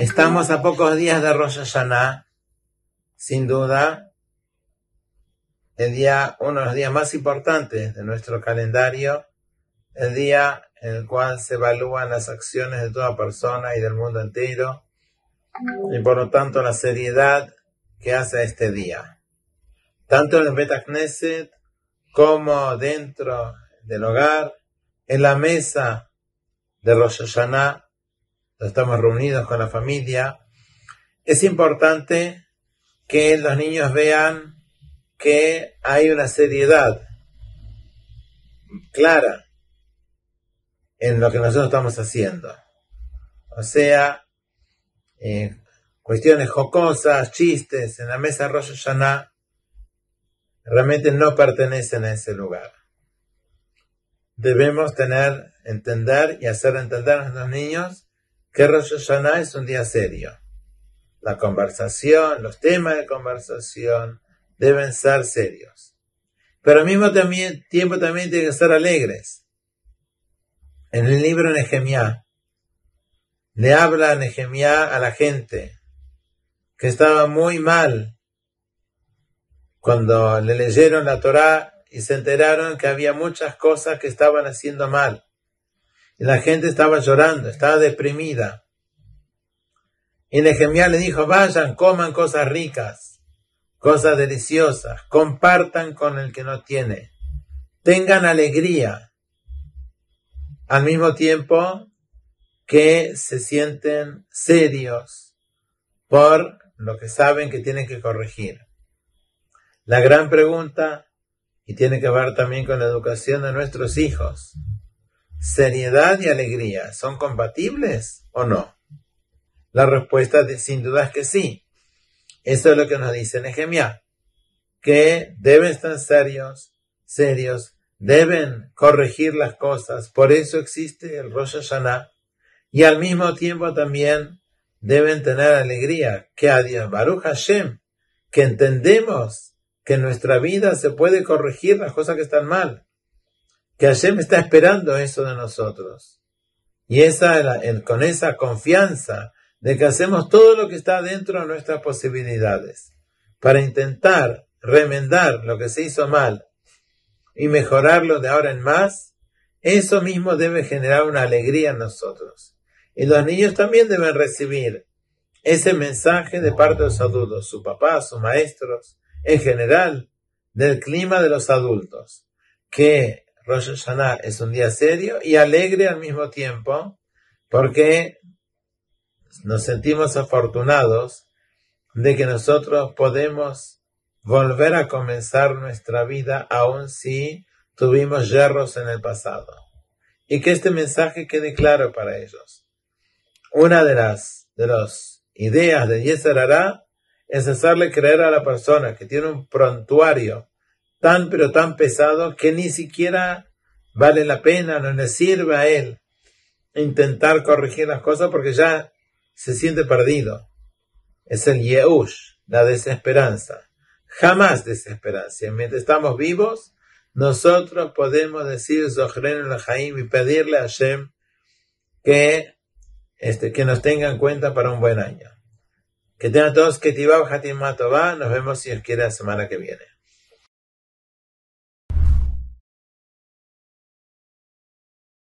Estamos a pocos días de Rosh Hashanah, sin duda, el día, uno de los días más importantes de nuestro calendario, el día en el cual se evalúan las acciones de toda persona y del mundo entero, y por lo tanto la seriedad que hace este día. Tanto en el Bet Knesset como dentro del hogar, en la mesa de Rosh Hashanah, estamos reunidos con la familia, es importante que los niños vean que hay una seriedad clara en lo que nosotros estamos haciendo. O sea, eh, cuestiones jocosas, chistes en la mesa de Rosh Hashanah realmente no pertenecen a ese lugar. Debemos tener, entender y hacer entender a nuestros niños que Rosh Hashanah es un día serio. La conversación, los temas de conversación deben ser serios. Pero al mismo tiempo también tienen que ser alegres. En el libro Nehemiah le habla Nehemiah a la gente que estaba muy mal cuando le leyeron la Torá y se enteraron que había muchas cosas que estaban haciendo mal. Y la gente estaba llorando, estaba deprimida. Y Nehemiah le dijo, vayan, coman cosas ricas, cosas deliciosas, compartan con el que no tiene, tengan alegría, al mismo tiempo que se sienten serios por lo que saben que tienen que corregir. La gran pregunta, y tiene que ver también con la educación de nuestros hijos, seriedad y alegría, ¿son compatibles o no? La respuesta de, sin duda es que sí. Eso es lo que nos dice Nehemiah, que deben estar serios, serios, deben corregir las cosas, por eso existe el Rosh Hashanah, y al mismo tiempo también deben tener alegría, que a Baruch Hashem, que entendemos que en nuestra vida se puede corregir las cosas que están mal, que Hashem está esperando eso de nosotros. Y esa, con esa confianza de que hacemos todo lo que está dentro de nuestras posibilidades para intentar remendar lo que se hizo mal y mejorarlo de ahora en más, eso mismo debe generar una alegría en nosotros. Y los niños también deben recibir ese mensaje de parte de los adultos, su papá, sus maestros, en general, del clima de los adultos, que Rosh Hashanah es un día serio y alegre al mismo tiempo, porque nos sentimos afortunados de que nosotros podemos volver a comenzar nuestra vida aun si tuvimos yerros en el pasado. Y que este mensaje quede claro para ellos. Una de las de las ideas de Yeser es hacerle creer a la persona que tiene un prontuario tan pero tan pesado que ni siquiera vale la pena, no le sirve a él intentar corregir las cosas porque ya se siente perdido. Es el Yehush, la desesperanza. Jamás desesperanza. Mientras estamos vivos, nosotros podemos decir Zohren el y pedirle a Hashem que, este, que nos tenga en cuenta para un buen año. Que tengan todos que Tibau Hatim Nos vemos si os quiere la semana que viene.